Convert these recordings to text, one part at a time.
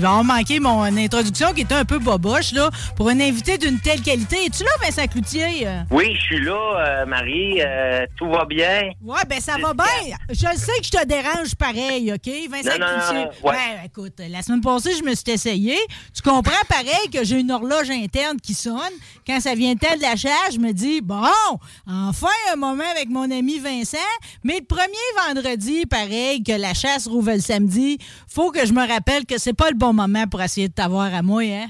Ils vont manquer mon introduction qui était un peu boboche là, pour un invité d'une telle qualité. Es-tu là, Vincent Cloutier? Oui, je suis là, euh, Marie. Euh, tout va bien? Ouais, ben ça va bien. Je sais que je te dérange pareil, OK? Vincent Non, non, Cloutier? non, ouais. Ben, écoute, la semaine passée, je me suis essayé. Tu comprends pareil que j'ai une horloge interne qui sonne. Quand ça vient tel de la charge, je me dis, bon, enfin un moment avec mon ami Vincent. Mais le premier vendredi, pareil, que la chasse rouvre le samedi, faut que je me rappelle que c'est pas le bon moment pour essayer de t'avoir à moi, hein?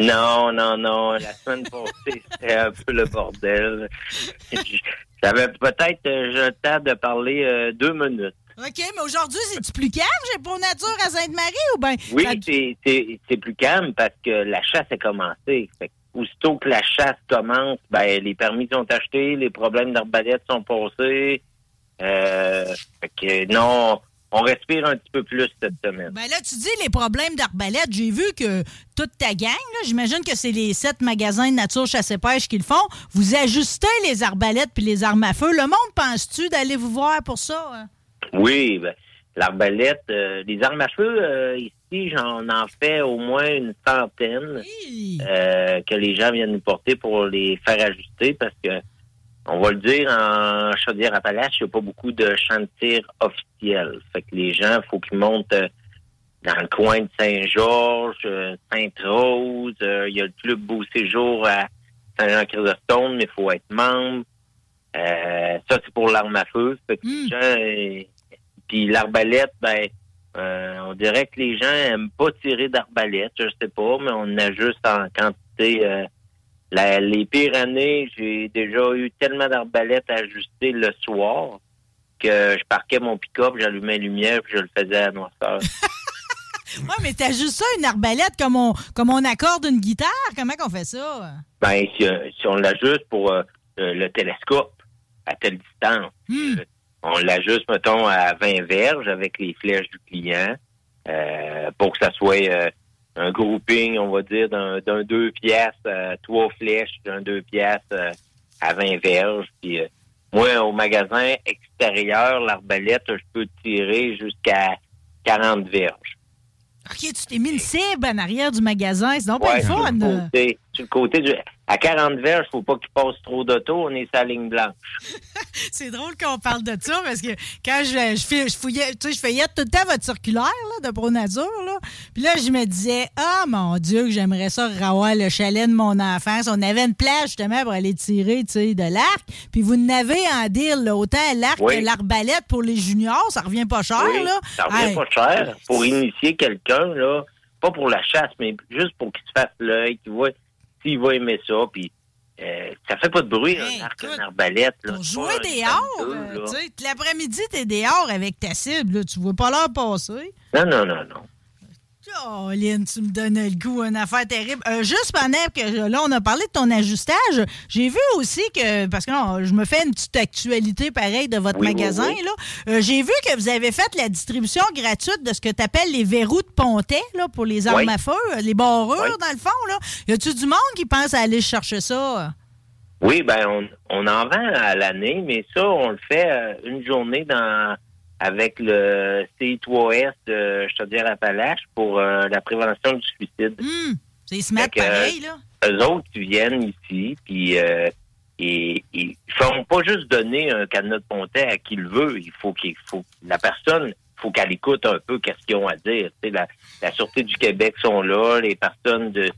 Non, non, non. La semaine passée, c'était un peu le bordel. J'avais peut-être euh, le temps de parler euh, deux minutes. OK, mais aujourd'hui, c'est-tu plus calme? J'ai pour nature à Sainte-Marie ou bien? Oui, c'est- plus calme parce que la chasse a commencé. Fait que aussitôt que la chasse commence, ben les permis sont achetés, les problèmes d'arbalète sont passés. Euh, fait que non, on respire un petit peu plus cette semaine. Ben là, tu dis les problèmes d'arbalète. J'ai vu que toute ta gang, là, j'imagine que c'est les sept magasins de nature chasse et pêche qui le font. Vous ajustez les arbalètes puis les armes à feu. Le monde pense-tu d'aller vous voir pour ça? hein? Oui, ben, l'arbalète, euh, les armes à feu, euh, ici, j'en en fais au moins une centaine euh, que les gens viennent nous porter pour les faire ajuster parce que, on va le dire, en Chaudière-Appalaches, il n'y a pas beaucoup de champs de tir officiels. Fait que les gens, il faut qu'ils montent euh, dans le coin de Saint-Georges, euh, Sainte-Rose. euh, Il y a le club Beau Séjour à Saint-Jean-Chrysostome, mais il faut être membre. Euh, ça, c'est pour l'arme à feu. Fait que les gens, euh, puis l'arbalète, ben, euh, on dirait que les gens aiment pas tirer d'arbalète, je sais pas, mais on a juste en quantité. euh, la- les pires années, j'ai déjà eu tellement d'arbalètes à ajuster le soir que je parquais mon pick-up, j'allumais la lumière, puis je le faisais à noirceur. Ouais, mais t'as juste ça, une arbalète, comme on, comme on accorde une guitare? Comment qu'on fait ça? ben, si, euh, si on l'ajuste pour euh, euh, le télescope à telle distance, euh, on l'ajuste, mettons, à 20 verges avec les flèches du client euh, pour que ça soit euh, un grouping, on va dire, d'un d'un deux piastres, euh, trois flèches d'un deux piastres euh, à 20 verges. Puis, euh, moi, au magasin extérieur, l'arbalète, je peux tirer jusqu'à 40 verges. OK, tu t'es mis une cible en arrière du magasin. C'est donc Ouais, le sur fun. Sur le côté du, à 40 verges, faut pas qu'il passe trop d'auto, on est sa ligne blanche. C'est drôle qu'on parle de ça parce que quand je, je, fais- je fouillais, tu sais, je feuillette tout le temps votre circulaire là, de Pro Nature, là. Puis là, je me disais, ah mon Dieu, que j'aimerais ça revoir le chalet de mon enfance. On avait une plage justement pour aller tirer, tu sais, de l'arc. Puis vous n'avez en deal, là, autant l'arc Oui. que l'arbalète pour les juniors, ça revient pas cher, Oui, là. ça revient Hey, pas cher. Pour initier quelqu'un, là, pas pour la chasse, mais juste pour qu'il se fasse l'œil, qu'il voit s'il va aimer ça, puis euh, ça fait pas de bruit, un arc, un arbalète. Là. Pour jouer dehors, 32, là. tu sais, l'après-midi, t'es dehors avec ta cible, là, tu vois pas l'heure passer. Non, non, non, non. Oh, Lynn, tu me donnes le goût, une affaire terrible. Euh, juste pendant que là, on a parlé de ton ajustage, j'ai vu aussi que, parce que non, je me fais une petite actualité pareille de votre Oui, magasin, oui. là. Euh, j'ai vu que vous avez fait la distribution gratuite de ce que tu appelles les verrous de pontet, là, pour les armes à feu, euh, les barrures, dans le fond, là. Y a-tu du monde qui pense à aller chercher ça? Oui, ben on, on en vend à l'année, mais ça, on le fait une journée dans avec le CI3S de Chaudière-Appalaches pour euh, la prévention du suicide. Hum, c'est Fait que, pareil, là. eux autres, ils viennent ici, puis euh, ils, ils font pas juste donner un cadenas de pontet à qui le veut. Il faut qu'il faut la personne faut qu'elle écoute un peu qu'est-ce qu'ils ont à dire. La, la Sûreté du Québec sont là, les personnes de,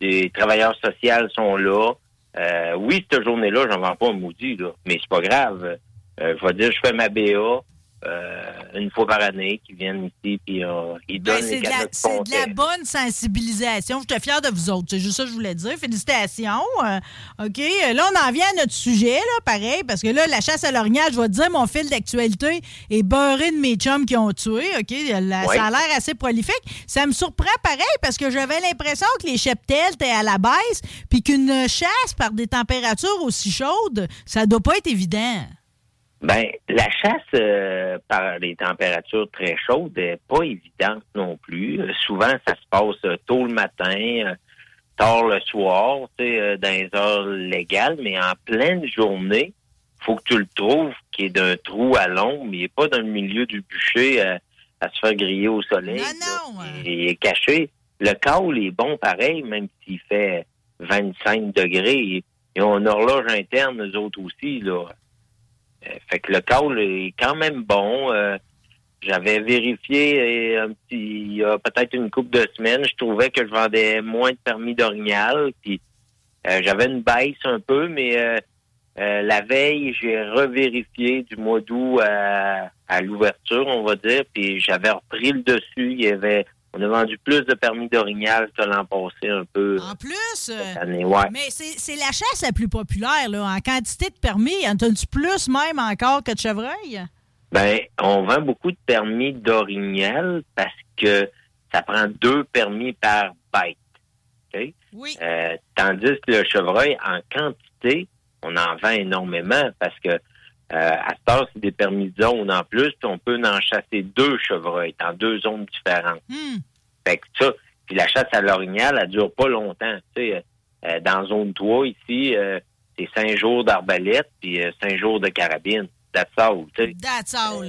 des travailleurs sociaux sont là. Euh, oui, cette journée-là, j'en vends pas un maudit, là, mais c'est pas grave. Euh, je vais dire, je fais ma BA, euh, une fois par année qui viennent ici puis euh, ils ben, donnent les cadeaux C'est de la bonne sensibilisation. Je suis fière de vous autres. C'est juste ça que je voulais dire. Félicitations. Euh, OK. Là, on en vient à notre sujet, là, pareil, parce que là, la chasse à l'orignal, je vais te dire, mon fil d'actualité est beurré de mes chums qui ont tué. OK? Ça a l'air assez prolifique. Ça me surprend pareil parce que j'avais l'impression que les cheptels étaient à la baisse puis qu'une chasse par des températures aussi chaudes, ça doit pas être évident. Ben, la chasse euh, par les températures très chaudes n'est pas évidente non plus. Euh, souvent, ça se passe euh, tôt le matin, tard le soir, tu sais, dans les heures légales, mais en pleine journée, faut que tu le trouves qui est d'un trou à l'ombre, mais il n'est pas dans le milieu du bûcher à, se faire griller au soleil. Non, non. Il est caché. Le caoul est bon pareil, même s'il fait 25 degrés. Ils ont une horloge interne, nous autres aussi, là. Euh, fait que le call est quand même bon. Euh, j'avais vérifié un petit, il y a peut-être une couple de semaines, je trouvais que je vendais moins de permis d'orignal. Euh, j'avais une baisse un peu, mais la veille, j'ai revérifié du mois d'août à, à l'ouverture, on va dire, puis j'avais repris le dessus. Il y avait on a vendu plus de permis d'orignal que l'an passé un peu. En plus? Mais c'est la chasse la plus populaire, là. En quantité de permis, en as-tu plus même encore que de chevreuil? Ben, on vend beaucoup de permis d'orignal parce que ça prend deux permis par bête. Oui. Euh, tandis que le chevreuil, en quantité, on en vend énormément parce que euh, à ce temps, c'est des permis de zone en plus, puis on peut en chasser deux chevreuils dans deux zones différentes. Hmm. Fait que ça, puis la chasse à l'orignal, elle dure pas longtemps. Tu sais, euh, dans zone 3, ici, euh, c'est cinq jours d'arbalète, puis cinq jours de carabine. That's all, tu sais. That's all,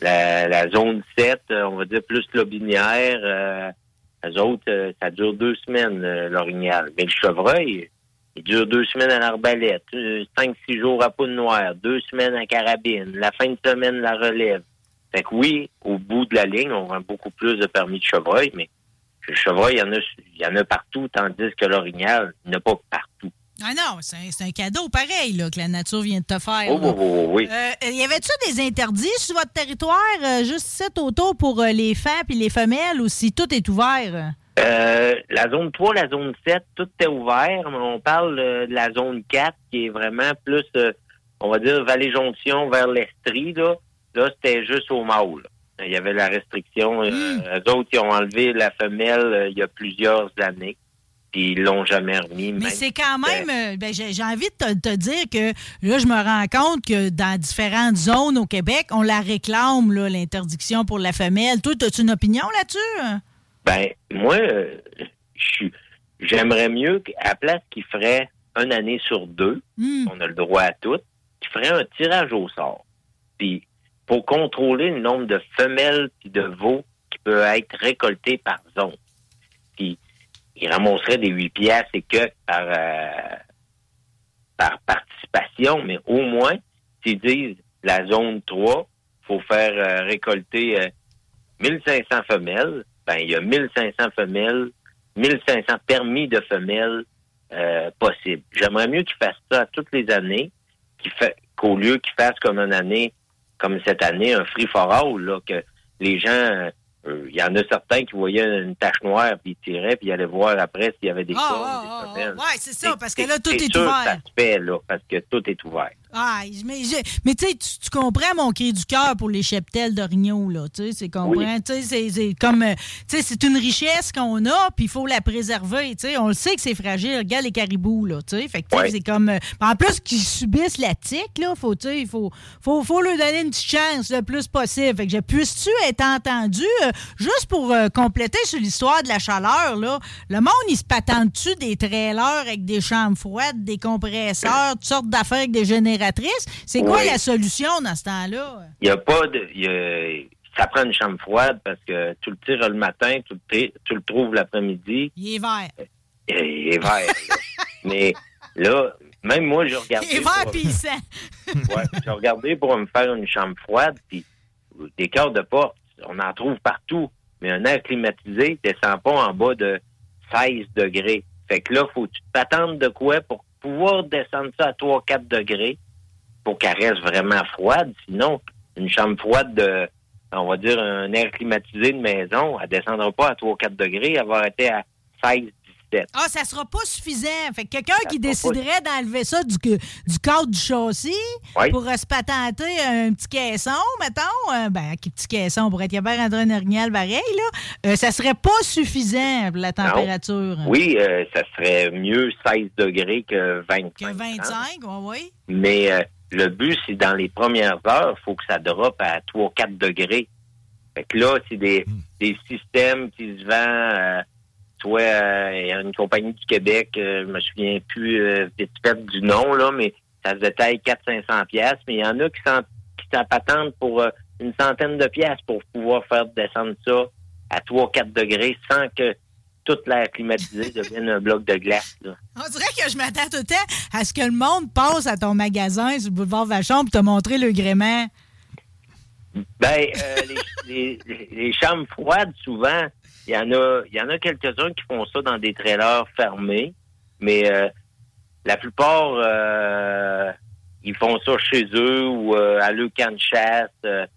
la, la, zone 7, on va dire plus lobinière, les autres, ça dure deux semaines, l'orignal. Mais le chevreuil, il dure deux semaines à l'arbalète, euh, cinq, six jours à poudre noire, deux semaines à carabine, la fin de semaine, la relève. Fait que oui, au bout de la ligne, on vend beaucoup plus de permis de chevreuil, mais le chevreuil, il y en a, il y en a partout, tandis que l'orignal, il n'y en a pas partout. Ah non, c'est un, cadeau pareil là, que la nature vient de te faire. Oh, oh, oh, oui. Euh, y avait-tu des interdits sur votre territoire, euh, juste cet auto pour les femmes et les femelles, ou si tout est ouvert? Euh, la zone 3, la zone 7, tout est ouvert. On parle de la zone 4 qui est vraiment plus, euh, on va dire, Vallée-Jonction vers l'Estrie. Là, là c'était juste au mâle. Il y avait la restriction. Euh, hmm. autres, qui ont enlevé la femelle il y a plusieurs années. Puis ils l'ont jamais remis. Mais c'est quand même, ben, j'ai envie de te, dire que là, je me rends compte que dans différentes zones au Québec, on la réclame, l'interdiction pour la femelle. Toi, as-tu une opinion là-dessus? Ben, moi, j'aimerais mieux qu'à place qu'il ferait une année sur deux, hmm. on a le droit à tout, qu'il ferait un tirage au sort. Puis, pour contrôler le nombre de femelles et de veaux qui peuvent être récoltés par zone. Puis, il ramasserait des huit pièces et que par, euh, par participation, mais au moins, s'ils disent la zone 3, faut faire euh, récolter 1500 euh, femelles, ben, il y a 1500 femelles, 1500 permis de femelles euh, possibles. J'aimerais mieux qu'ils fassent ça toutes les années, qu'au lieu qu'ils fassent comme une année, comme cette année, un free for all, là, que les gens il euh, y en a certains qui voyaient une tache noire, puis ils tiraient, puis ils allaient voir après s'il y avait des ah, cornes, ah, des ah, Oui, c'est ça, parce que là, tout est, ouvert. Ça se fait, là, parce que tout est ouvert. Ah, mais, mais tu tu comprends mon cri du cœur pour les cheptels d'orignaux, là. Tu sais, c'est comprends. Comme. Euh, tu sais, c'est une richesse qu'on a, puis il faut la préserver. Tu sais, on le sait que c'est fragile. Regarde les caribous, là. Tu sais, fait que c'est comme. Euh, en plus qu'ils subissent la tique, là, faut, tu sais, il faut, faut, faut leur donner une petite chance le plus possible. Fait que je puisse-tu être entendu, euh, juste pour compléter sur l'histoire de la chaleur, là? Le monde, il se patente-tu des trailers avec des chambres froides, des compresseurs, toutes sortes d'affaires avec des générateurs c'est quoi la solution dans ce temps-là? Il n'y a pas de. ça prend une chambre froide parce que tu le tires le matin, tu le, tu le trouves l'après-midi. Il est vert. Il est vert. Mais là, même moi, j'ai regardé. Il est vert puis ouais, j'ai regardé pour me faire une chambre froide, puis des cœurs de porte, on en trouve partout. Mais un air climatisé ne descend pas en bas de 16 degrés. Fait que là, faut que tu t'attendre de quoi pour pouvoir descendre ça à 3-4 degrés pour qu'elle reste vraiment froide. Sinon, une chambre froide de, on va dire, un air climatisé de maison, elle descendra pas à 3-4 degrés, elle va être à 16 ah, ça sera pas suffisant. Fait que quelqu'un qui déciderait d'enlever ça du, du cadre du châssis pour se patenter un petit caisson, mettons, euh, ben, un petit caisson pour être capable de rentrer un orignal pareil, là, euh, ça serait pas suffisant pour la température. Oui, euh, ça serait mieux 16 degrés que 25. Que 25, oui, oui. Mais le but, c'est dans les premières heures, il faut que ça droppe à 3-4 degrés. Fait que là, c'est des, hmm. des systèmes qui se vendent soit euh, il y a une compagnie du Québec, euh, je me souviens plus euh, vite fait du nom, là, mais ça se détaille 400-500 pièces, mais il y en a qui s'en qui pour une centaine de pièces pour pouvoir faire descendre ça à 3-4 degrés sans que toute l'air climatisé devienne un bloc de glace. On dirait que je m'attends tout le temps à ce que le monde passe à ton magasin sur le boulevard Vachon pour te montrer le gréement. Ben, les, les, chambres froides, souvent, il y en a, y en a quelques-uns qui font ça dans des trailers fermés, mais euh, la plupart, euh, ils font ça chez eux ou euh, à leur camp de chasse.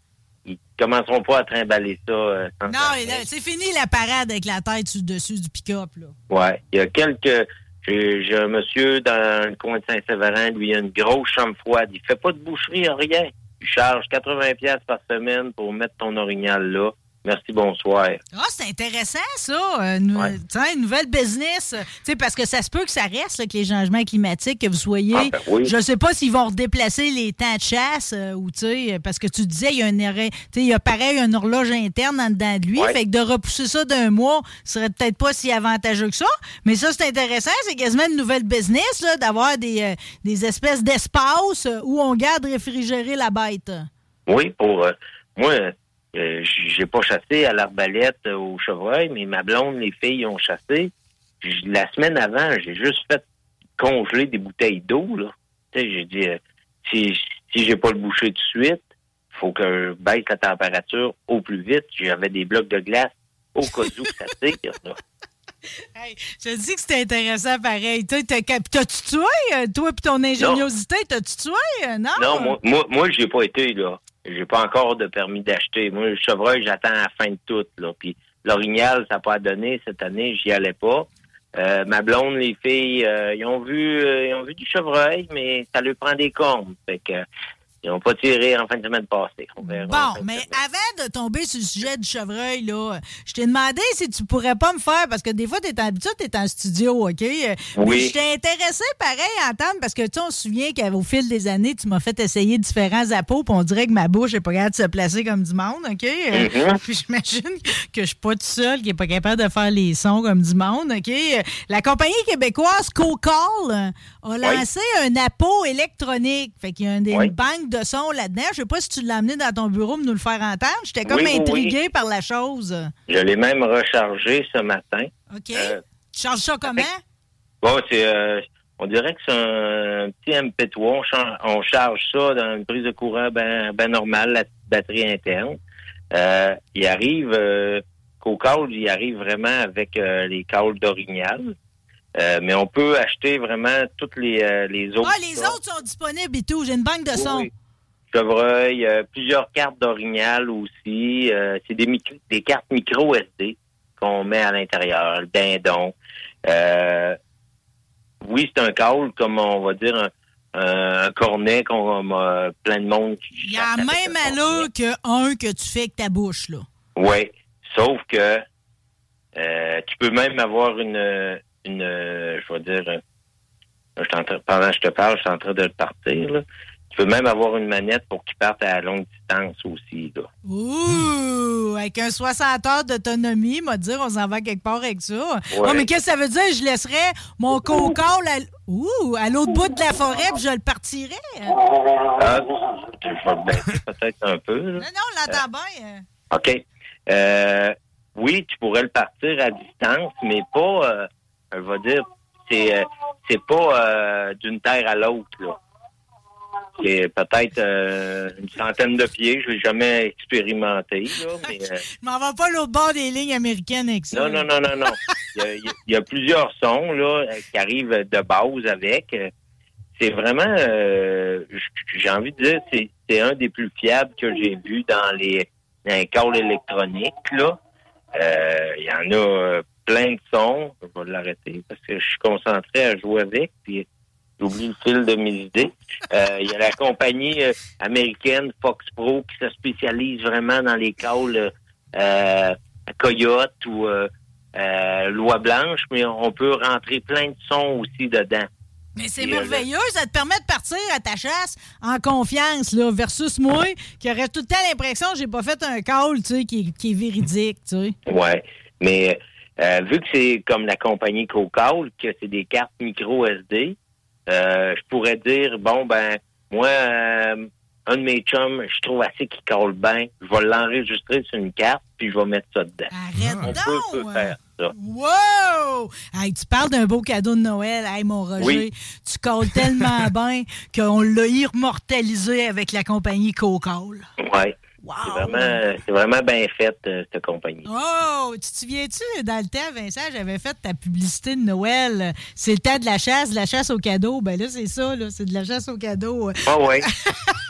Commenceront pas à trimballer ça. non, c'est fini la parade avec la tête dessus du pick-up. Là. Ouais, il y a quelques. J'ai un monsieur dans le coin de Saint-Séverin, lui, il a une grosse chambre froide. Il fait pas de boucherie, rien. Il charge 80 pièces par semaine pour mettre ton orignal là. Merci, bonsoir. Ah, c'est intéressant, ça. Euh, une, une nouvelle business. parce que ça se peut que ça reste, avec les changements climatiques, que vous soyez. Ah, ben je ne sais pas s'ils vont redéplacer les temps de chasse, euh, ou, parce que tu disais, il y a un il y a pareil une horloge interne en dedans de lui. Fait que de repousser ça d'un mois serait peut-être pas si avantageux que ça. Mais ça, c'est intéressant. C'est quasiment une nouvelle business, d'avoir des, euh, des espèces d'espace où on garde réfrigérer la bête. Oui, pour moi euh, j'ai pas chassé à l'arbalète euh, au chevreuil, mais ma blonde, les filles ont chassé. la semaine avant, j'ai juste fait congeler des bouteilles d'eau. Là. J'ai dit euh, si, si j'ai pas le boucher tout de suite, faut que je baisse la température au plus vite. J'avais des blocs de glace au cas où ça tire. Hey, je dis que c'était intéressant pareil. T'as-tu tué, toi et ton ingéniosité, t'as-tu tué? Non? Non, moi, moi, moi j'ai pas été là. J'ai pas encore de permis d'acheter. Moi, le chevreuil, j'attends à la fin de tout. Là. Puis l'orignal, ça n'a pas donné cette année, j'y allais pas. Euh, ma blonde, les filles, euh, ils ont vu euh, ils ont vu du chevreuil, mais ça lui prend des cornes. Fait que ils n'ont pas tiré en fin de semaine passée. bon, mais avant de tomber sur le sujet du chevreuil, là, je t'ai demandé si tu pourrais pas me faire, parce que des fois, tu es habitué, tu es en studio, OK? Oui. je t'ai intéressé, pareil, à entendre, parce que tu on se souvient qu'au fil des années, tu m'as fait essayer différents appos, puis on dirait que ma bouche n'est pas capable de se placer comme du monde, OK? Mm-hmm. puis j'imagine que je suis pas tout seul, qui n'est pas capable de faire les sons comme du monde, OK? La compagnie québécoise CoCall a lancé un appôt électronique. Fait qu'il y a une banque de son là-dedans. Je sais pas si tu l'as amené dans ton bureau pour nous le faire entendre. J'étais comme intrigué par la chose. Je l'ai même rechargé ce matin. OK. Euh, tu charges ça comment? Bon, c'est... Euh, on dirait que c'est un petit MP3. On, charge ça dans une prise de courant bien ben normale, la batterie interne. Euh, il arrive... qu'au call, il arrive vraiment avec les calls d'orignal. Euh, mais on peut acheter vraiment toutes les, euh, les autres. Ah, les autres sont disponibles et tout. J'ai une banque de sons. Oui. Chevreuil, euh, plusieurs cartes d'orignal aussi. c'est des, des cartes micro SD qu'on met à l'intérieur, le dindon. oui, c'est un call, comme on va dire, un, cornet qu'on a plein de monde qui Il y a même allure qu'un que tu fais avec ta bouche, là. Oui, sauf que tu peux même avoir une, une, euh, je vais dire, euh, pendant que je te parle, je suis en train de le partir. Là. Tu peux même avoir une manette pour qu'il parte à longue distance aussi. Là. Ouh! Avec un 60 heures d'autonomie, m'a dire, on s'en va quelque part avec ça. Oh, mais qu'est-ce que ça veut dire? Je laisserais mon coca à, à l'autre bout de la forêt puis je le partirais. Ah, je vais le baisser peut-être un peu. Non, non, on l'entend bien. OK. Euh, oui, tu pourrais le partir à distance, mais pas je vais dire, c'est euh, c'est pas euh, d'une terre à l'autre là. c'est peut-être euh, une centaine de pieds. Je l'ai jamais expérimenté. Là, mais, euh, Je m'en vais pas l'autre bord des lignes américaines avec ça. non, non, non, non, non. Il y a, il y plusieurs sons là, qui arrivent de base avec. C'est vraiment, j'ai envie de dire, c'est c'est un des plus fiables que j'ai vu dans les, dans les électroniques. Là. Il y en a plein de sons. Je vais l'arrêter parce que je suis concentré à jouer avec. Puis J'oublie le fil de mes idées. Euh, Il y a la compagnie euh, américaine Fox Pro qui se spécialise vraiment dans les calls euh, Coyote ou euh, euh, Loi Blanche, mais on peut rentrer plein de sons aussi dedans. Mais c'est merveilleux, ça te permet de partir à ta chasse en confiance, là, versus moi, qui aurait tout le temps l'impression que j'ai pas fait un call, tu sais, qui, qui est véridique, tu sais. Ouais. Mais euh, vu que c'est comme la compagnie Cocall, que c'est des cartes micro SD, euh, je pourrais dire bon ben moi euh, un de mes chums, je trouve assez qu'il colle bien, je vais l'enregistrer sur une carte puis je vais mettre ça dedans. Arrête On donc! peut, peut faire ça. Wow! Hey, tu parles d'un beau cadeau de Noël. Hey, mon Roger, Oui. tu colles tellement bien qu'on l'a immortalisé avec la compagnie Coca-Cola. Ouais. Wow! C'est vraiment bien fait euh, cette compagnie. Oh, tu te souviens-tu, dans le temps, Vincent, j'avais fait ta publicité de Noël. C'est le temps de la chasse, de la chasse au cadeau. Ben là, c'est ça, là, c'est de la chasse au cadeau. Ah ouais.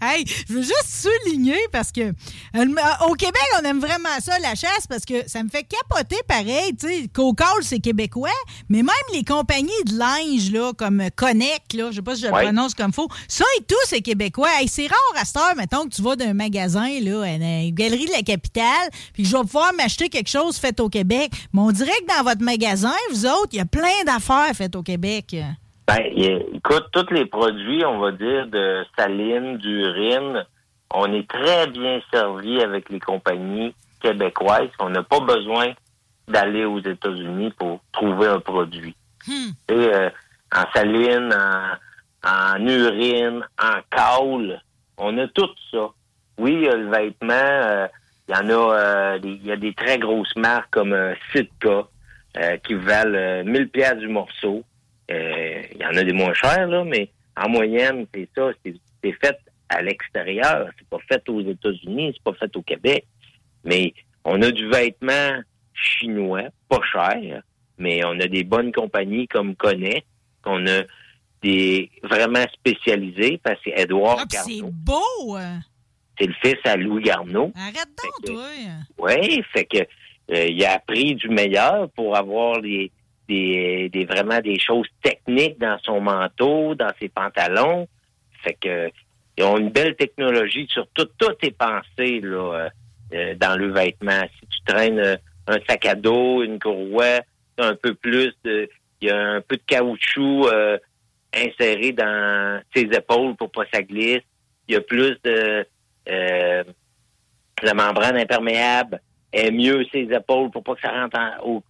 Hey, je veux juste souligner parce que euh, au Québec, on aime vraiment ça, la chasse, parce que ça me fait capoter pareil. Tu sais, Coca-Cola, c'est québécois, mais même les compagnies de linge, là, comme Connect, là, je sais pas si je le Ouais. prononce comme faux, ça et tout, c'est québécois. Hey, c'est rare à cette heure, mettons, que tu vas d'un magasin, là, à une galerie de la capitale, puis que je vais pouvoir m'acheter quelque chose fait au Québec. Mais on dirait que dans votre magasin, vous autres, il y a plein d'affaires faites au Québec. Ben, écoute, tous les produits, on va dire, de saline, d'urine, on est très bien servi avec les compagnies québécoises. On n'a pas besoin d'aller aux États-Unis pour trouver un produit. Hmm. Euh, en saline, en, en urine, en caule, on a tout ça. Oui, il y a le vêtement, euh, il y en a, euh, des- il y a des très grosses marques comme euh, Sitka euh, qui valent euh, 1000 pièces du morceau. Il y en a des moins chers, là, mais en moyenne, c'est ça. C'est fait à l'extérieur. C'est pas fait aux États-Unis, c'est pas fait au Québec. Mais on a du vêtement chinois, pas cher, mais on a des bonnes compagnies comme Connaît, qu'on a des vraiment spécialisés, parce que Edouard Ah, c'est beau! euh. c'est le fils à Louis Garneau. Arrête donc, toi! Oui, fait que euh, il a appris du meilleur pour avoir les, des, des vraiment des choses techniques dans son manteau, dans ses pantalons. Fait que ils ont une belle technologie sur tout, tout est pensé là, euh, euh, dans le vêtement. Si tu traînes euh, un sac à dos, une courroie, un peu plus de il y a un peu de caoutchouc euh, inséré dans ses épaules pour pas que ça glisse. Il y a plus de euh, la membrane imperméable est mieux ses épaules pour pas que ça rentre en- au,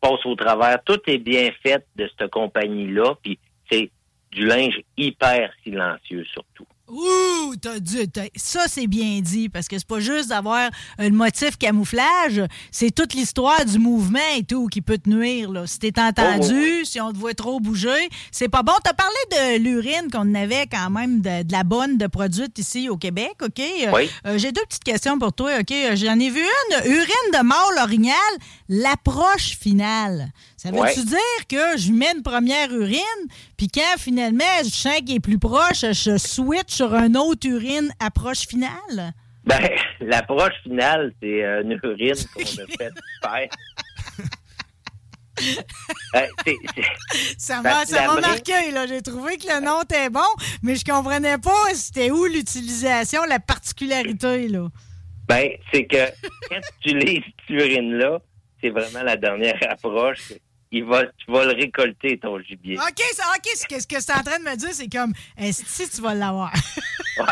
passe au travers. Tout est bien fait de cette compagnie-là, puis c'est du linge hyper silencieux surtout. Ouh, t'as t'as- ça c'est bien dit, parce que c'est pas juste d'avoir un motif camouflage, c'est toute l'histoire du mouvement et tout qui peut te nuire. Là. Si t'es entendu, Oh, oui, si on te voit trop bouger, c'est pas bon. T'as parlé de l'urine qu'on avait quand même de, de la bonne de produite ici au Québec, OK? Euh, Oui. euh, J'ai deux petites questions pour toi, OK? Euh, J'en ai vu une, urine de mort l'orignal, l'approche finale. Ça veut-tu Ouais. dire que je mets une première urine, puis quand finalement je sens qu'il est plus proche, je switch sur un autre urine approche finale? Ben, l'approche finale, c'est euh, une urine qu'on a fait faire. Euh, Ben, m'a ça m'a marqué, là. J'ai trouvé que le nom était bon, mais je comprenais pas c'était où l'utilisation, la particularité, là. ben, c'est que quand tu utilises cette urine-là, c'est vraiment la dernière approche. Il va, tu vas le récolter, ton gibier. OK, ça, OK, ce que, ce que c'est en train de me dire, c'est comme, est-ce que tu vas l'avoir? Ouais.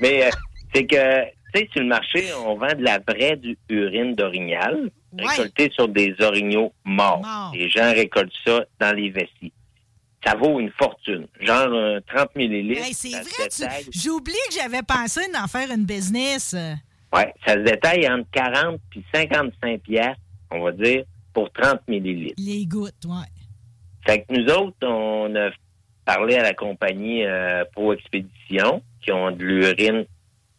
Mais euh, c'est que, tu sais, sur le marché, on vend de la vraie du- urine d'orignal, Ouais. récoltée sur des orignaux morts. Morts. Les gens récoltent ça dans les vessies. Ça vaut une fortune, genre euh, 30 millilitres. Hey, c'est vrai, tu- j'ai oublié que j'avais pensé d'en faire une business. Ouais, ça se détaille entre 40 puis 55 piastres, on va dire, pour 30 millilitres. Les gouttes, ouais. Fait que nous autres, on a parler à la compagnie euh, Pro Expédition qui ont de l'urine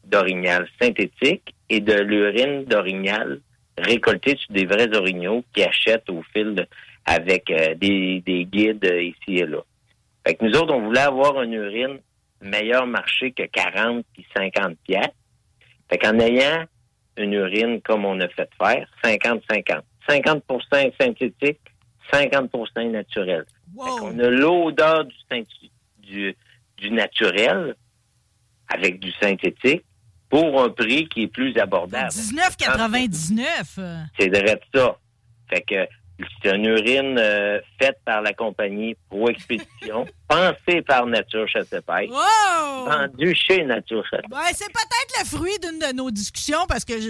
d'orignal synthétique et de l'urine d'orignal récoltée sur des vrais orignaux qui achètent au fil avec euh, des, guides ici et là. Fait que nous autres, on voulait avoir une urine meilleur marché que 40 puis 50 pièces. Fait qu'en ayant une urine comme on a fait faire, 50-50. 50%, synthétique, 50% naturel. On a l'odeur du, du, naturel avec du synthétique pour un prix qui est plus abordable. 19,99. C'est de ça. Fait que c'est une urine euh, faite par la compagnie Pro Expédition, pensée par Nature Chassepêche, vendue chez Nature c'est peut-être le fruit d'une de nos discussions parce que je...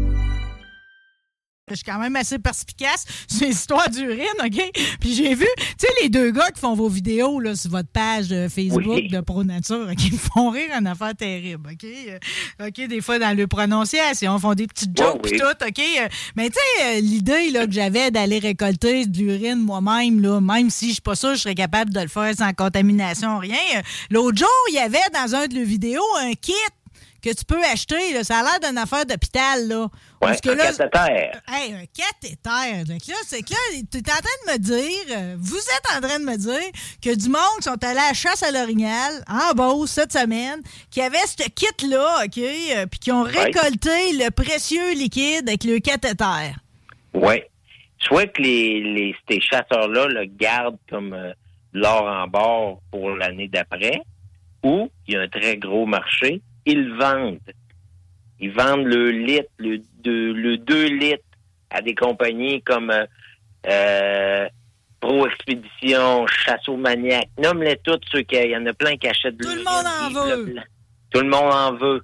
Je suis quand même assez perspicace sur l'histoire d'urine, OK? Puis j'ai vu, tu sais, les deux gars qui font vos vidéos là, sur votre page Facebook de Pro Nature, qui me font rire en affaire terrible, OK? Euh, OK, des fois dans le prononciation, font des petites jokes et tout, OK? Euh, mais tu sais, euh, l'idée là, que j'avais d'aller récolter de l'urine moi-même, là, même si je suis pas sûre je serais capable de le faire sans contamination, rien. L'autre jour, il y avait dans un de leurs vidéos un kit que tu peux acheter. Là. Ça a l'air d'une affaire d'hôpital. Là. Ouais, que un là, cathéter. Hey, un cathéter. Donc là, c'est que là, tu es en train de me dire, euh, vous êtes en train de me dire que du monde sont allés à la chasse à l'orignal en Beauce cette semaine, qui avait ce kit-là, OK, euh, puis qui ont récolté le précieux liquide avec le cathéter. Oui. Soit que les, les, ces chasseurs-là le gardent comme euh, l'or en bord pour l'année d'après, ou il y a un très gros marché, ils vendent. Ils vendent le litre, le, 2 litres à des compagnies comme euh, euh, Pro Expédition, Chasseau Maniac. Nomme-les toutes ceux qui, il y en a plein qui achètent Tout le monde en veut. Tout le monde en veut.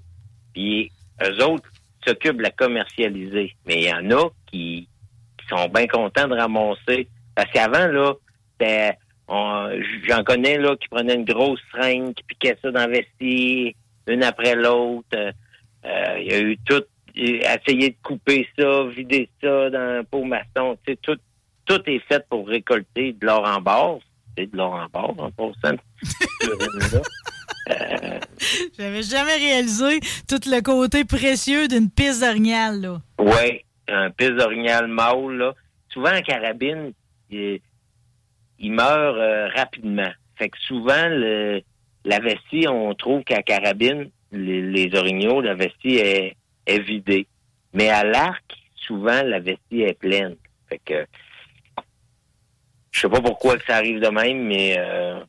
Puis eux autres s'occupent de la commercialiser. Mais il y en a qui, sont bien contents de ramasser. Parce qu'avant, là, j'en connais là qui prenaient une grosse seringue, qui piquaient ça dans le vestiaire, une après l'autre. Euh, il y a eu tout, essayer de couper ça, vider ça dans un pot maçon. tout, tout est fait pour récolter de l'or en barre. C'est de l'or en barre, en passant. euh... J'avais jamais réalisé tout le côté précieux d'une piste d'orignal, là. Oui, un piste d'orignal mâle, là. Souvent, en carabine, il, meurt euh, rapidement. Fait que souvent, le, la vestie, on trouve qu'à carabine, les, orignaux, la vestie est, est vidée. Mais à l'arc, souvent, la vestie est pleine. Fait que je sais pas pourquoi ça arrive de même, mais euh,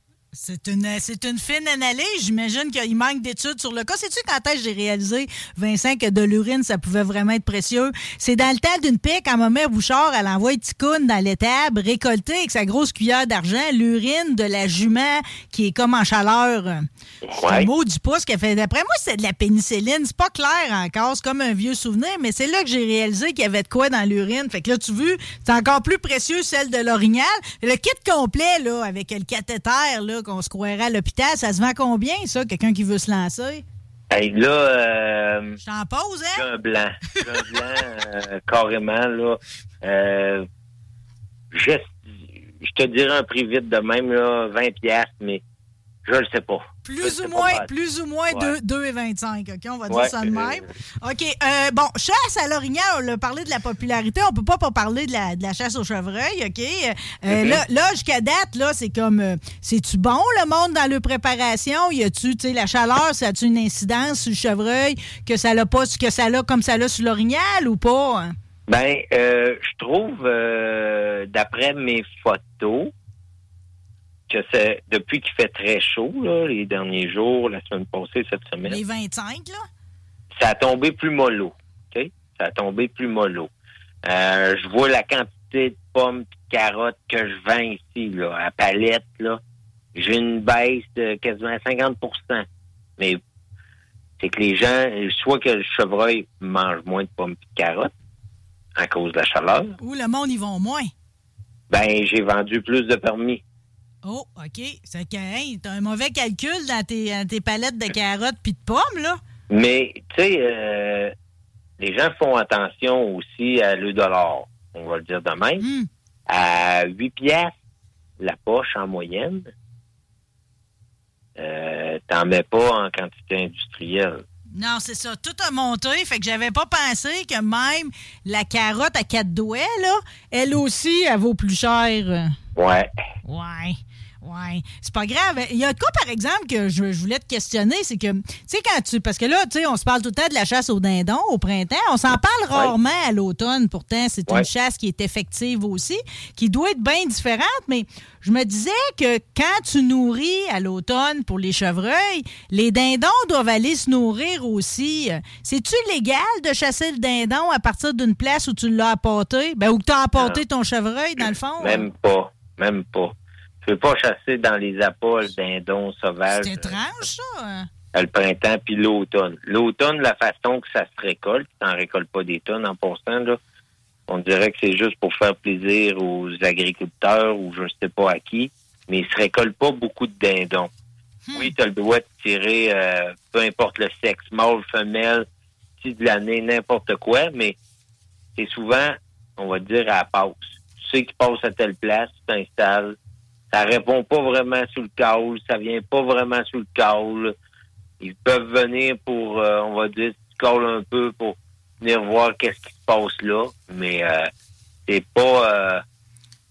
c'est une, c'est une fine analyse. J'imagine qu'il manque d'études sur le cas. Sais-tu quand est-ce que j'ai réalisé, Vincent, que de l'urine, ça pouvait vraiment être précieux? C'est dans le temps d'une paix, quand ma mère Bouchard, elle envoie Ticoune dans l'étable, récolter avec sa grosse cuillère d'argent l'urine de la jument qui est comme en chaleur. C'est le mot du pouce qu'elle fait. D'après moi, c'est de la pénicilline. C'est pas clair encore. C'est comme un vieux souvenir, mais c'est là que j'ai réalisé qu'il y avait de quoi dans l'urine. Fait que là, tu vois, c'est encore plus précieux celle de l'orignal. Le kit complet, là, avec le cathéter, là, qu'on se croirait à l'hôpital. Ça se vend combien, ça, quelqu'un qui veut se lancer? Hey, là, euh, je t'en pose, hein? un blanc. un blanc, euh, carrément, là. Euh, je, te dirais un prix vite de même, là, 20 pièces, mais Je ne sais pas. Plus ou, moins, plus ou moins 2,25. OK, on va dire ça de même. OK. Euh, bon, chasse à l'orignal, on a parlé de la popularité. On peut pas pas parler de la, de la chasse au chevreuil. OK? Euh, là, là jusqu'à date, là, c'est comme. Euh, c'est-tu bon, le monde, dans le préparation? Y a-tu, tu sais, la chaleur, ça a-tu une incidence sur le chevreuil que ça l'a pas, que ça l'a comme ça l'a sur l'orignal ou pas? Hein? Ben, je trouve, d'après mes photos, que c'est depuis qu'il fait très chaud, là, les derniers jours, la semaine passée, cette semaine. Les 25, là? Ça a tombé plus mollo. OK? Ça a tombé plus mollo. Euh, je vois la quantité de pommes et de carottes que je vends ici, là, à palette, là. J'ai une baisse de quasiment 50% Mais c'est que les gens, soit que le chevreuil mange moins de pommes et de carottes à cause de la chaleur. Ou le monde y va moins. Ben, j'ai vendu plus de permis. Oh, OK. C'est que, t'as un mauvais calcul dans tes, palettes de carottes puis de pommes, là. Mais, tu sais, euh, les gens font attention aussi à le dollar. On va le dire de même. Hmm. À 8 pièces la poche en moyenne, euh, t'en mets pas en quantité industrielle. Non, c'est ça. Tout a monté. Fait que j'avais pas pensé que même la carotte à quatre doigts, là, elle aussi, elle vaut plus cher. Ouais. Ouais. Oui, c'est pas grave. Il y a quoi, par exemple, que je, voulais te questionner, c'est que, tu sais, quand tu. Parce que là, tu sais, on se parle tout le temps de la chasse au dindon au printemps. On s'en parle rarement à l'automne. Pourtant, c'est une chasse qui est effective aussi, qui doit être bien différente. Mais je me disais que quand tu nourris à l'automne pour les chevreuils, les dindons doivent aller se nourrir aussi. C'est-tu légal de chasser le dindon à partir d'une place où tu l'as apporté? Ben, où tu as apporté ton chevreuil, dans le fond? Même pas. Même pas. Tu peux pas chasser dans les apolles dindons sauvages. C'est étrange, ça. Hein? Le printemps puis l'automne. L'automne, la façon que ça se récolte, tu n'en récoltes pas des tonnes en passant, là. On dirait que c'est juste pour faire plaisir aux agriculteurs ou je ne sais pas à qui, mais ils se récoltent pas beaucoup de dindons. Hmm. Oui, tu as le droit de tirer, euh, peu importe le sexe, mâle, femelle, si de l'année, n'importe quoi, mais c'est souvent, on va dire, à la passe. Tu sais passent à telle place, tu t'installes, ça répond pas vraiment sous le caul, ça vient pas vraiment sous le caul. Ils peuvent venir pour, euh, on va dire, caul un peu pour venir voir qu'est-ce qui se passe là, mais euh, c'est pas. Euh,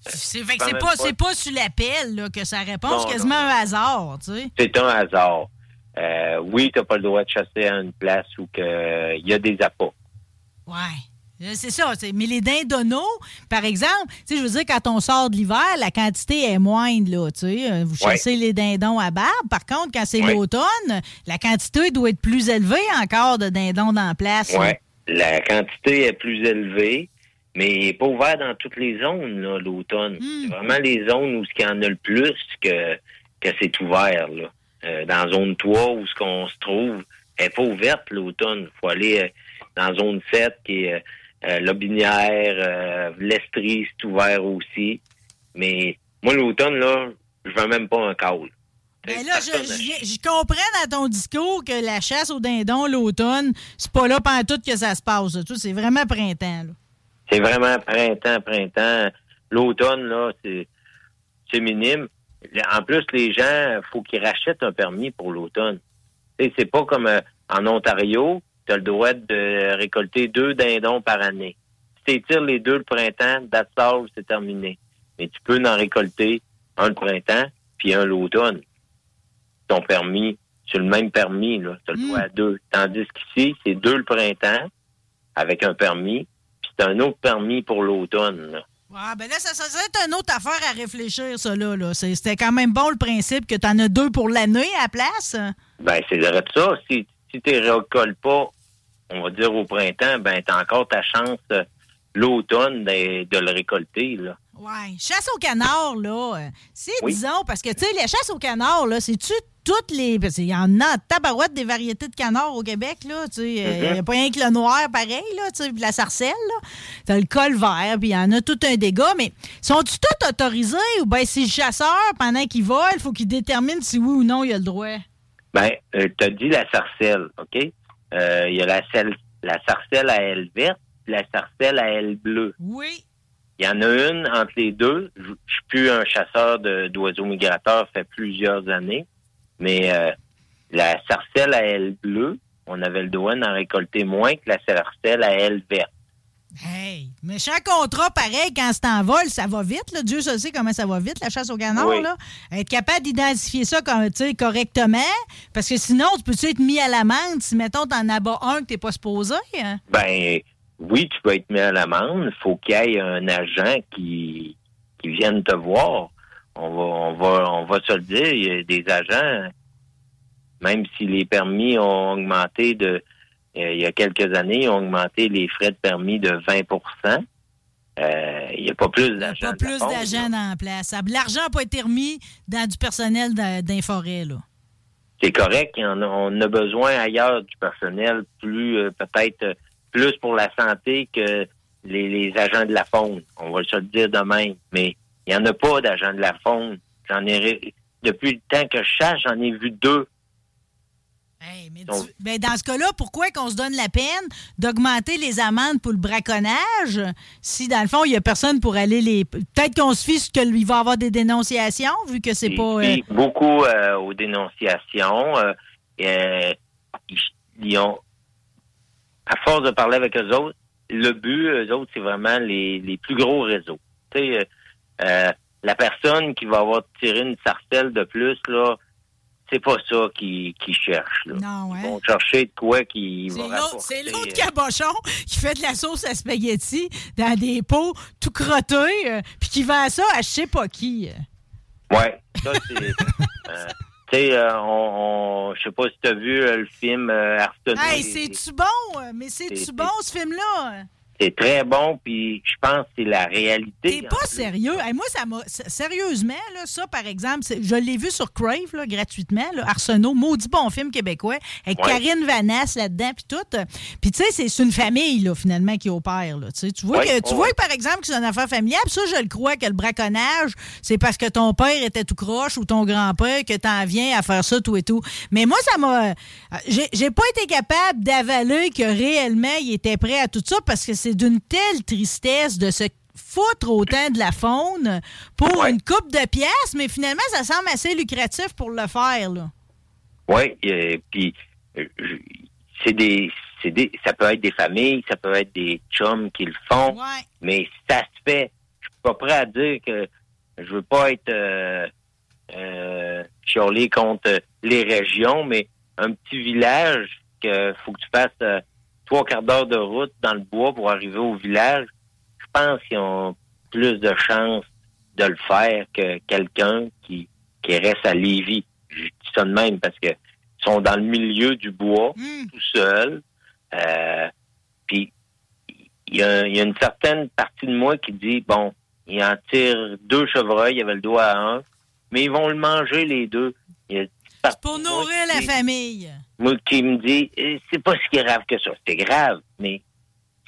c'est pas, c'est pas sur l'appel que ça répond, c'est quasiment un hasard, tu sais. C'est un hasard. oui, t'as pas le droit de chasser à une place où il y a des appâts. Ouais. Euh, c'est ça. Mais les dindonneaux, par exemple, je veux dire, quand on sort de l'hiver, la quantité est moindre. Là, euh, vous chassez les dindons à barbe. Par contre, quand c'est l'automne, la quantité doit être plus élevée encore de dindons dans la place. Oui, la quantité est plus élevée, mais il n'est pas ouvert dans toutes les zones, l'automne. Hmm. C'est vraiment les zones où il y en a le plus que, que c'est ouvert. Là. Euh, dans zone 3, où ce qu'on se trouve, elle n'est pas ouverte l'automne. Il faut aller dans zone 7 qui est euh, Lobinière, euh, Lestrie, c'est ouvert aussi. Mais moi, l'automne, là, je veux même pas un call. Ben là, je, comprends dans ton discours que la chasse au dindon, l'automne, c'est pas là pendant tout que ça se passe. C'est vraiment printemps. C'est vraiment printemps, printemps. L'automne, là, c'est minime. En plus, les gens, faut qu'ils rachètent un permis pour l'automne. C'est pas comme euh, en Ontario, tu as le droit de récolter deux dindons par année. Si tu les deux le printemps, that's c'est terminé. Mais tu peux en récolter un le printemps puis un l'automne. Ton permis, c'est le même permis, là. Tu as le droit à hmm. deux. Tandis qu'ici, c'est deux le printemps avec un permis, puis c'est un autre permis pour l'automne. Ah, ben là, ça, serait une autre affaire à réfléchir, ça, là. C'était quand même bon le principe que tu en as deux pour l'année à la place? Ben, c'est de ça. Si, si tu ne récoltes pas on va dire au printemps, ben t'as encore ta chance euh, l'automne de, le récolter. Là. Oui. Chasse au canard, là, c'est, disons, parce que, tu sais, les chasses au canard, là, c'est-tu toutes les. Parce qu'il y en a tabarouette des variétés de canards au Québec, là, tu sais. Il n'y a mm-hmm. pas rien que le noir pareil, là, tu sais, la sarcelle, là. T'as le col vert, puis il y en a tout un dégât, mais sont-ils tous autorisés ou bien si le chasseur, pendant qu'il vole, il faut qu'il détermine si oui ou non il a le droit? Ben, euh, t'as dit la sarcelle, OK? Euh, il y a la, la sarcelle à aile verte, la sarcelle à aile bleue. Oui. Il y en a une entre les deux. Je, suis plus un chasseur d'oiseaux migrateurs, ça fait plusieurs années. Mais euh, la sarcelle à aile bleue, on avait le droit d'en récolter moins que la sarcelle à aile verte. Hey, méchant contrat, pareil, quand c'est en vol, ça va vite. Là. Dieu se sait comment ça va vite, la chasse au canard. Oui. Là. Être capable d'identifier ça comme, correctement, parce que sinon, tu peux-tu être mis à l'amende si, mettons, t'en abats un que t'es pas supposé? Hein? Ben oui, tu peux être mis à l'amende. Il faut qu'il y ait un agent qui, qui vienne te voir. On va, on va, on va se le dire. Il y a des agents, même si les permis ont augmenté de, il y a quelques années, ils ont augmenté les frais de permis de 20% euh, Il n'y a pas plus d'agents. Pas plus d'agents la place. Ça- L'argent n'a pas été remis dans du personnel d'un d'un forêt, là. C'est correct. en a- on a besoin ailleurs du personnel plus, euh, peut-être euh, plus pour la santé que les, les agents de la faune. On va se le dire demain. Mais il n'y en a pas d'agents de la faune. J'en ai, depuis le temps que je chasse, j'en ai vu deux. Hey, mais Donc- tu- ben, dans ce cas-là, pourquoi qu'on se donne la peine d'augmenter les amendes pour le braconnage si, dans le fond, il n'y a personne pour aller les... Peut-être qu'on se fie sur qu'il va y avoir des dénonciations, vu que c'est pas... euh, beaucoup euh, aux dénonciations. euh, ils, ils ont, à force de parler avec eux autres, le but, eux autres, c'est vraiment les, les plus gros réseaux. Tu sais, la personne qui va avoir tiré une sarcelle de plus, là, c'est pas ça qu'ils qu'ils cherchent. Là. Non, Ils hein? vont chercher de quoi qui va l'autre, rapporter, c'est l'autre euh, cabochon qui fait de la sauce à spaghetti dans des pots tout crottés, euh, puis qui vend ça à je sais pas qui. Ouais, ça c'est. euh, tu sais, euh, on, on- je sais pas si tu as vu euh, le film euh, Arsenault. Hey, c'est-tu bon? euh, Mais c'est-tu c'est- bon, ce film-là? C'est très bon, puis je pense que c'est la réalité. T'es pas plus. sérieux? Hey, moi, ça m'a. Sérieusement, là, ça, par exemple, je l'ai vu sur Crave, là, gratuitement. Là, Arsenault, maudit bon film québécois, avec Ouais. Karine Vanasse là-dedans, puis tout. Puis, tu sais, c'est- une famille, là, finalement, qui opère. Là, tu vois, Ouais, que, tu ouais, vois que, par exemple, que c'est une affaire familiale. Ça, je le crois que le braconnage, c'est parce que ton père était tout croche ou ton grand-père que t'en viens à faire ça, tout et tout. Mais moi, ça m'a. euh, j'ai pas été capable d'avaler que réellement, il était prêt à tout ça parce que c'est d'une telle tristesse de se foutre autant de la faune pour Ouais. une coupe de pièces, mais finalement, ça semble assez lucratif pour le faire. Là. Oui, euh, puis euh, c'est des, c'est des, ça peut être des familles, ça peut être des chums qui le font, Ouais. mais ça se fait. Je suis pas prêt à dire que je veux pas être euh, euh, chialé contre les régions, mais un petit village que faut que tu fasses trois quarts d'heure de route dans le bois pour arriver au village, je pense qu'ils ont plus de chances de le faire que quelqu'un qui, qui reste à Lévis. Je dis ça de même parce que ils sont dans le milieu du bois, Hmm. tout seuls. Euh, puis il y, y a une certaine partie de moi qui dit bon, il en tire deux chevreuils, il y avait le doigt à un, mais ils vont le manger les deux. Il y a Pour nourrir la famille. Moi qui me dit Eh, c'est pas si grave que ça. C'est grave, mais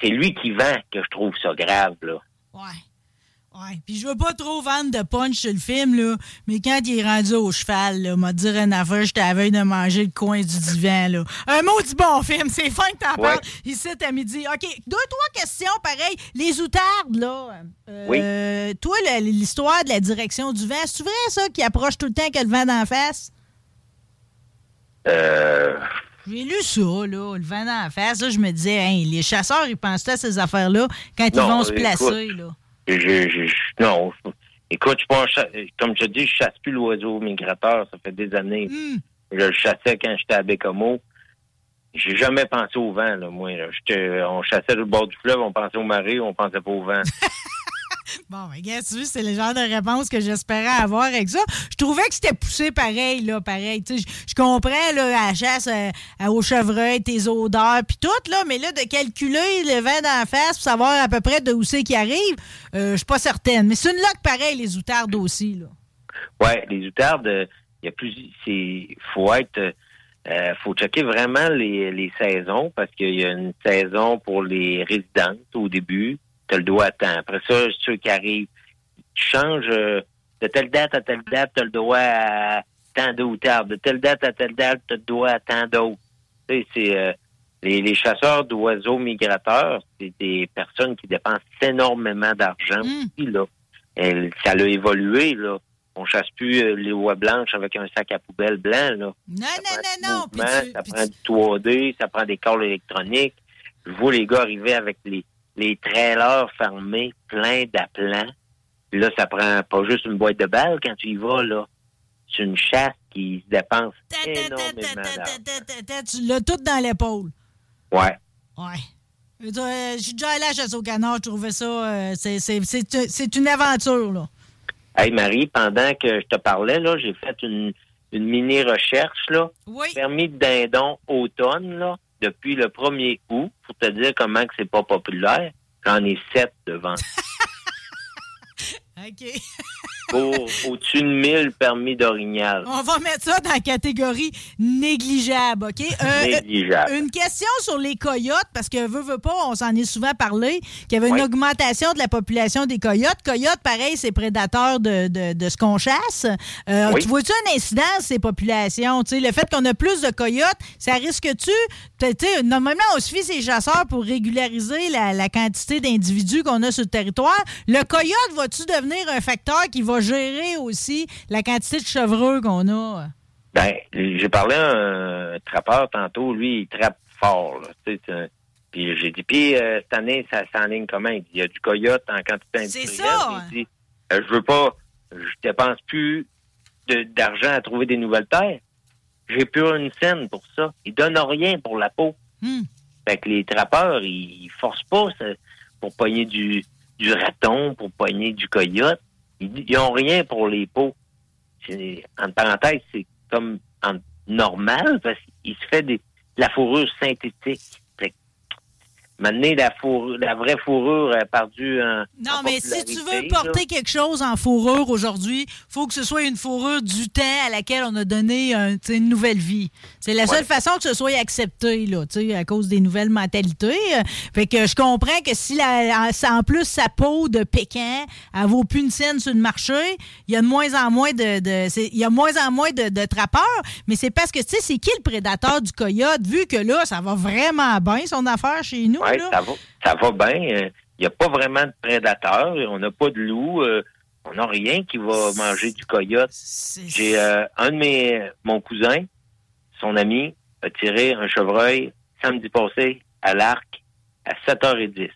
c'est lui qui vend que je trouve ça grave là. Ouais. Ouais. Puis je veux pas trop vendre de punch sur le film, là, mais quand il est rendu au cheval, là, m'a dire une affaire, j'étais à veille de manger le coin du divan, là. Un maudit bon film, c'est fin que t'en Ouais. parles ici à midi. OK, deux, trois questions, pareil. Les outardes, là. euh, Toi, la- l'histoire de la direction du vent, c'est vrai, ça, qui approche tout le temps que le vent d'en face? Euh, J'ai lu ça, là, le vent d'en face. Là, je me disais, hein, les chasseurs, ils pensent à ces affaires-là quand ils vont se écoute, placer, là. je, non, écoute, je comme je dis, je chasse plus l'oiseau migrateur. Ça fait des années. Hmm. Je le chassais quand j'étais à Bécomo. J'ai jamais pensé au vent, là, moi. là. J'étais- on chassait le bord du fleuve, on pensait au marée, on pensait pas au vent. Bon, ben, tu c'est le genre de réponse que j'espérais avoir avec ça. Je trouvais que c'était poussé pareil, là, pareil. Tu sais, je- comprends, là, la chasse euh, au chevreuil, tes odeurs, puis tout, là, mais là, de calculer le vent d'en face pour savoir à peu près de où c'est qui arrive, euh, je suis pas certaine. Mais c'est une loque pareil, les outardes aussi, là. Ouais, les outardes, il y a plus, c'est, faut être, euh, faut checker vraiment les, les saisons parce qu'il y a une saison pour les résidentes au début. Tu le droit à temps. Après ça, ceux qui arrivent, tu changes euh, de telle date à telle date, tu le droit à tant outardes. De telle date à telle date, tu le droit à tant d'autres. Tu sais, c'est euh, les, les chasseurs d'oiseaux migrateurs, c'est des personnes qui dépensent énormément d'argent Mm. aussi, là. Ça a évolué, là. on chasse plus euh, les oies blanches avec un sac à poubelle blanc. Là. Non, non, non, non. ça prend du 3D, ça prend des câbles électroniques. Je vois les gars arriver avec les, les trailers fermés, pleins d'aplats. Là, ça prend pas juste une boîte de balles quand tu y vas, là. C'est une chasse qui se dépense énormément. Tu l'as tout dans l'épaule. Ouais. Ouais. Euh, je suis déjà allé à la chasse au canard, je trouvais ça... Euh, c'est une aventure, là. Hey Marie, pendant que je te parlais, là, j'ai fait une, une mini-recherche, là. Oui. Permis de dindon automne, là, depuis le 1er août, pour te dire comment que c'est pas populaire. J'en ai sept devant. OK. pour au-dessus de 1000 permis d'orignal. On va mettre ça dans la catégorie négligeable, OK? Euh, négligeable. Une question sur les coyotes, parce que veut, veut pas, on s'en est souvent parlé, qu'il y avait une augmentation de la population des coyotes. Coyotes, pareil, c'est prédateurs de, de, ce qu'on chasse. Euh, tu vois-tu un incident, ces populations? le fait qu'on a plus de coyotes, ça risque-tu? Normalement, on suffit ces chasseurs pour régulariser la, la quantité d'individus qu'on a sur le territoire. Le coyote, va-tu devenir un facteur qui va gérer aussi la quantité de chevreux qu'on a? Ben, j'ai parlé à un trappeur tantôt, lui, il trappe fort. puis j'ai dit, puis euh, cette année, ça s'enligne comment? Il, dit, il y a du coyote en quantité industrielle. C'est ça! Il dit, euh, je veux pas, je dépense plus d'argent à trouver des nouvelles terres. J'ai plus une scène pour ça. Ils donnent rien pour la peau. Hmm. Fait que les trappeurs, ils forcent pas pour pogner du, du raton, pour pogner du coyote. Ils n'ont rien pour les peaux. En parenthèse, c'est comme normal parce qu'il se fait des, de la fourrure synthétique. Maintenant, la, fourrure, la vraie fourrure a perdu un. Non, mais si tu veux porter quelque chose en fourrure aujourd'hui, faut que ce soit une fourrure du temps à laquelle on a donné une nouvelle vie. C'est la seule façon que ce soit accepté, là, à cause des nouvelles mentalités. Fait que je comprends que si la, en plus sa peau de Pékin, elle vaut plus une scène sur le marché, il y a de moins en moins de, il y a moins en moins de, trappeurs, mais c'est parce que, tu sais, c'est qui le prédateur du coyote, vu que là, ça va vraiment bien son affaire chez nous? Ça va, ça va bien. Il euh, n'y a pas vraiment de prédateurs. On n'a pas de loup. Euh, on n'a rien qui va manger du coyote. J'ai euh, un de mes mon cousin, son ami, a tiré un chevreuil samedi passé à l'arc à 7h10.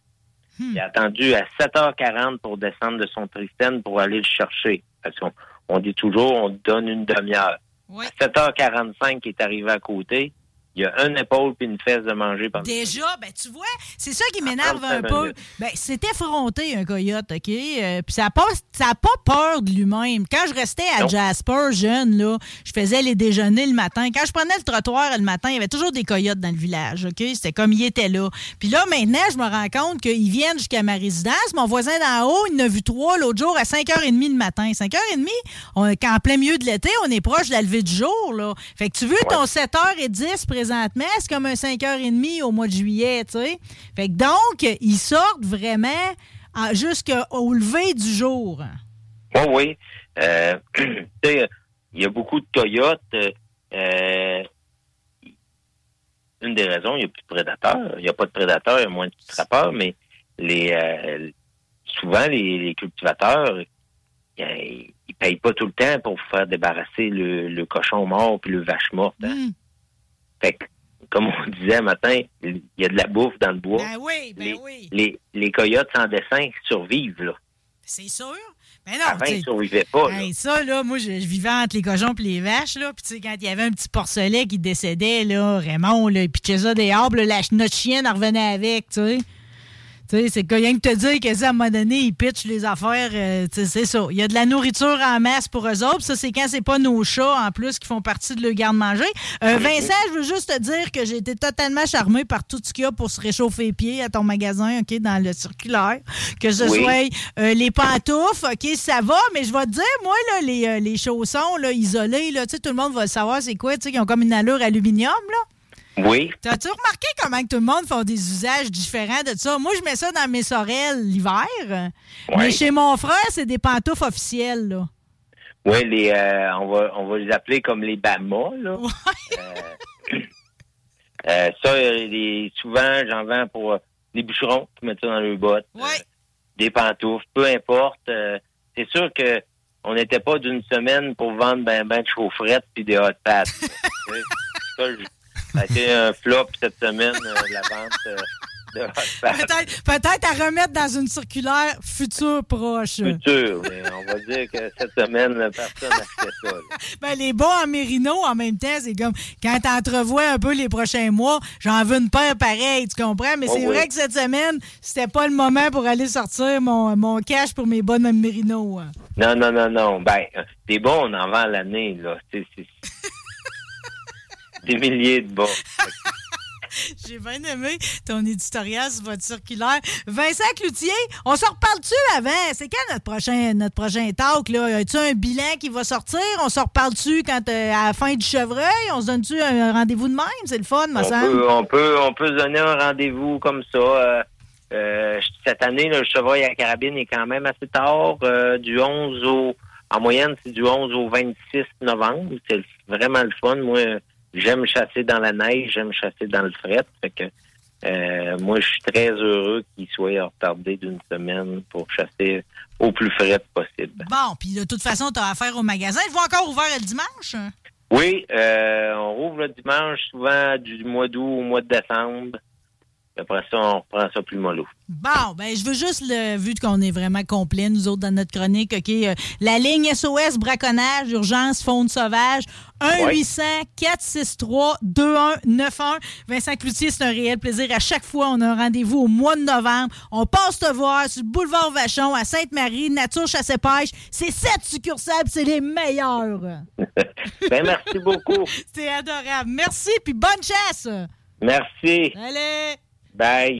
Hmm. Il a attendu à 7h40 pour descendre de son Tristène pour aller le chercher. Parce qu'on on dit toujours, on donne une demi-heure. À 7h45, il est arrivé à côté il y a un épaule puis une fesse de manger par Déjà, ben tu vois, c'est ça qui m'énerve un peu. Ben, c'est effronté un coyote, OK? Euh, puis ça n'a pas, ça pas peur de lui-même. Quand je restais à Jasper, jeune, là, je faisais les déjeuners le matin. Quand je prenais le trottoir le matin, il y avait toujours des coyotes dans le village, OK? C'était comme il était là. Puis là, maintenant, je me rends compte qu'ils viennent jusqu'à ma résidence. Mon voisin d'en haut, il en a vu trois l'autre jour à 5h30 le matin. 5h30, on, quand en plein milieu de l'été, on est proche de la levée du jour, là. Fait que tu veux ton 7h10 présentement, c'est comme un 5h30 au mois de juillet, tu sais. Fait que donc, ils sortent vraiment jusqu'au lever du jour. Oh oui. Euh, il y a beaucoup de coyotes. Euh, une des raisons, il n'y a plus de prédateurs. Il n'y a pas de prédateurs, il y a moins de trappeurs, mais les euh, souvent les, cultivateurs, ils, ne payent pas tout le temps pour faire débarrasser le, cochon mort puis le vache morte. Hein. Mm. Fait comme on disait matin, il y a de la bouffe dans le bois. Ben oui, ben les, oui. Les, les, coyotes sans dessin survivent, là. C'est sûr. Ben non, Avant, ils ne survivaient pas. ça, là, moi, je, vivais entre les cochons et les vaches, là. Puis, tu sais, quand il y avait un petit porcelet qui décédait, là, Raymond, là, il pitchait ça des arbres, la, notre chienne en revenait avec, tu sais c'est rien que te dire que ça, à un moment donné, ils pitchent les affaires. Euh, c'est ça. Il y a de la nourriture en masse pour eux autres. Ça, c'est quand c'est pas nos chats, en plus, qui font partie de le garde-manger. Euh, Vincent, je veux juste te dire que j'ai été totalement charmé par tout ce qu'il y a pour se réchauffer les pieds à ton magasin, OK, dans le circulaire. Que ce soit euh, les pantoufles, OK, ça va, mais je vais te dire, moi, là, les, les chaussons là, isolés, là, tout le monde va le savoir, c'est quoi, tu sais, qui ont comme une allure aluminium, là. Oui. T'as-tu remarqué comment tout le monde fait des usages différents de ça? Moi, je mets ça dans mes sorelles l'hiver. Mais chez mon frère, c'est des pantoufles officielles, là. Oui, les, euh, on, va, on va les appeler comme les Bamas, là. Euh, euh, ça, souvent, j'en vends pour les bûcherons qui mettent ça dans leurs bottes. Oui. des pantoufles, peu importe. c'est sûr que on n'était pas d'une semaine pour vendre ben ben de chaufferettes puis des hot pads. ça, ça a été un flop cette semaine, euh, la vente. Euh, Peut-être peut à remettre dans une circulaire future proche. Future, mais on va dire que cette semaine, personne n'a fait ça. Ben, les bons en mérino, en même temps, c'est comme quand tu entrevois un peu les prochains mois, j'en veux une paire pareille, tu comprends? Mais oh c'est vrai que cette semaine, c'était pas le moment pour aller sortir mon, mon cash pour mes bonnes mérino. Hein. Non, non, non, non. Ben, des bons, on en vend l'année, là. C'est des milliers de bons. J'ai bien aimé ton éditorial sur votre circulaire. Vincent Cloutier, on se reparle-tu avant? C'est quand notre prochain, notre prochain talk? Là? As-tu un bilan qui va sortir? On se reparle-tu quand euh, à la fin du chevreuil? On se donne-tu un rendez-vous de même? C'est le fun, me on Peut, on, peut, on peut se donner un rendez-vous comme ça. Euh, euh, cette année, le chevreuil à carabine est quand même assez tard, du 11 au... En moyenne, c'est du 11 au 26 novembre. C'est vraiment le fun. Moi, j'aime chasser dans la neige, j'aime chasser dans le fret. Fait que euh, moi, je suis très heureux qu'il soit retardé d'une semaine pour chasser au plus frais possible. Bon, puis de toute façon, tu as affaire au magasin. Il va encore ouvert le dimanche? Oui, euh, on rouvre le dimanche souvent du mois d'août au mois de décembre. Après ça, on reprend ça plus mollo. Bon, ben je veux juste, le, vu qu'on est vraiment complet, nous autres, dans notre chronique, OK, euh, la ligne SOS braconnage, urgence, faune sauvage, 1-800-463-2191. Vincent Cloutier, c'est un réel plaisir. À chaque fois, on a un rendez-vous au mois de novembre. On passe te voir sur le boulevard Vachon à Sainte-Marie, Nature Chasse-Pêche. C'est sept succursales, c'est les meilleurs. ben, merci beaucoup. c'est adorable. Merci, puis bonne chasse. Merci. Allez. Bye.